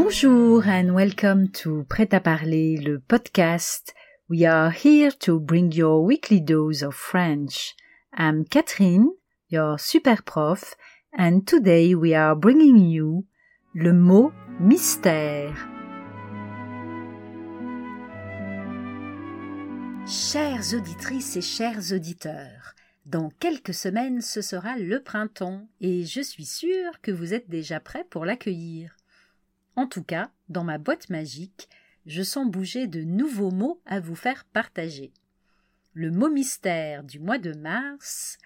Bonjour and welcome to Prêt à parler, le podcast. We are here to bring your weekly dose of French. I'm Catherine, your super prof, and today we are bringing you le mot mystère. Chères auditrices et chers auditeurs, dans quelques semaines ce sera le printemps et je suis sûre que vous êtes déjà prêts pour l'accueillir. En tout cas, dans ma boîte magique, je sens bouger de nouveaux mots à vous faire partager. Le mot mystère du mois de mars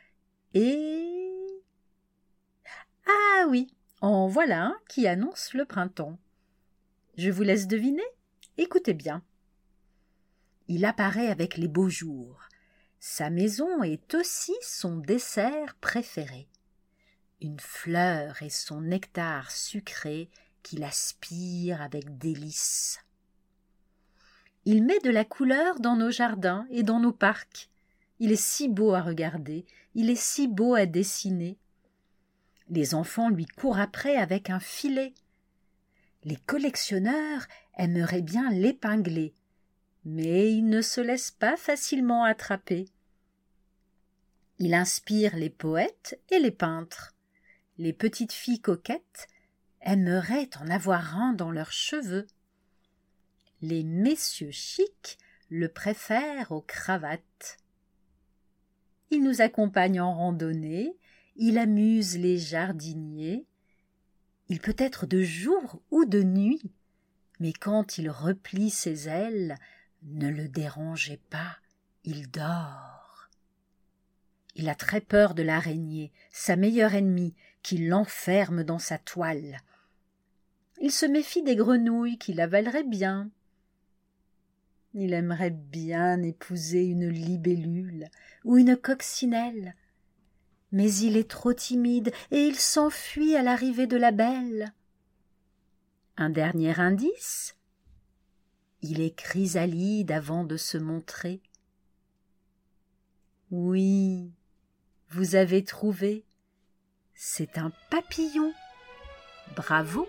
est. Ah oui, en voilà un qui annonce le printemps. Je vous laisse deviner? Écoutez bien. Il apparaît avec les beaux jours. Sa maison est aussi son dessert préféré. Une fleur et son nectar sucré qu'il aspire avec délice. Il met de la couleur dans nos jardins et dans nos parcs. Il est si beau à regarder, il est si beau à dessiner. Les enfants lui courent après avec un filet. Les collectionneurs aimeraient bien l'épingler, mais il ne se laisse pas facilement attraper. Il inspire les poètes et les peintres. Les petites filles coquettes aimeraient en avoir un dans leurs cheveux. Les messieurs chics le préfèrent aux cravates. Il nous accompagne en randonnée, il amuse les jardiniers. Il peut être de jour ou de nuit, mais quand il replie ses ailes, ne le dérangez pas, il dort. Il a très peur de l'araignée, sa meilleure ennemie, qui l'enferme dans sa toile. Il se méfie des grenouilles qui l'avaleraient bien. Il aimerait bien épouser une libellule ou une coccinelle. Mais il est trop timide et il s'enfuit à l'arrivée de la belle. Un dernier indice Il est chrysalide avant de se montrer. Oui, vous avez trouvé. C'est un papillon. Bravo.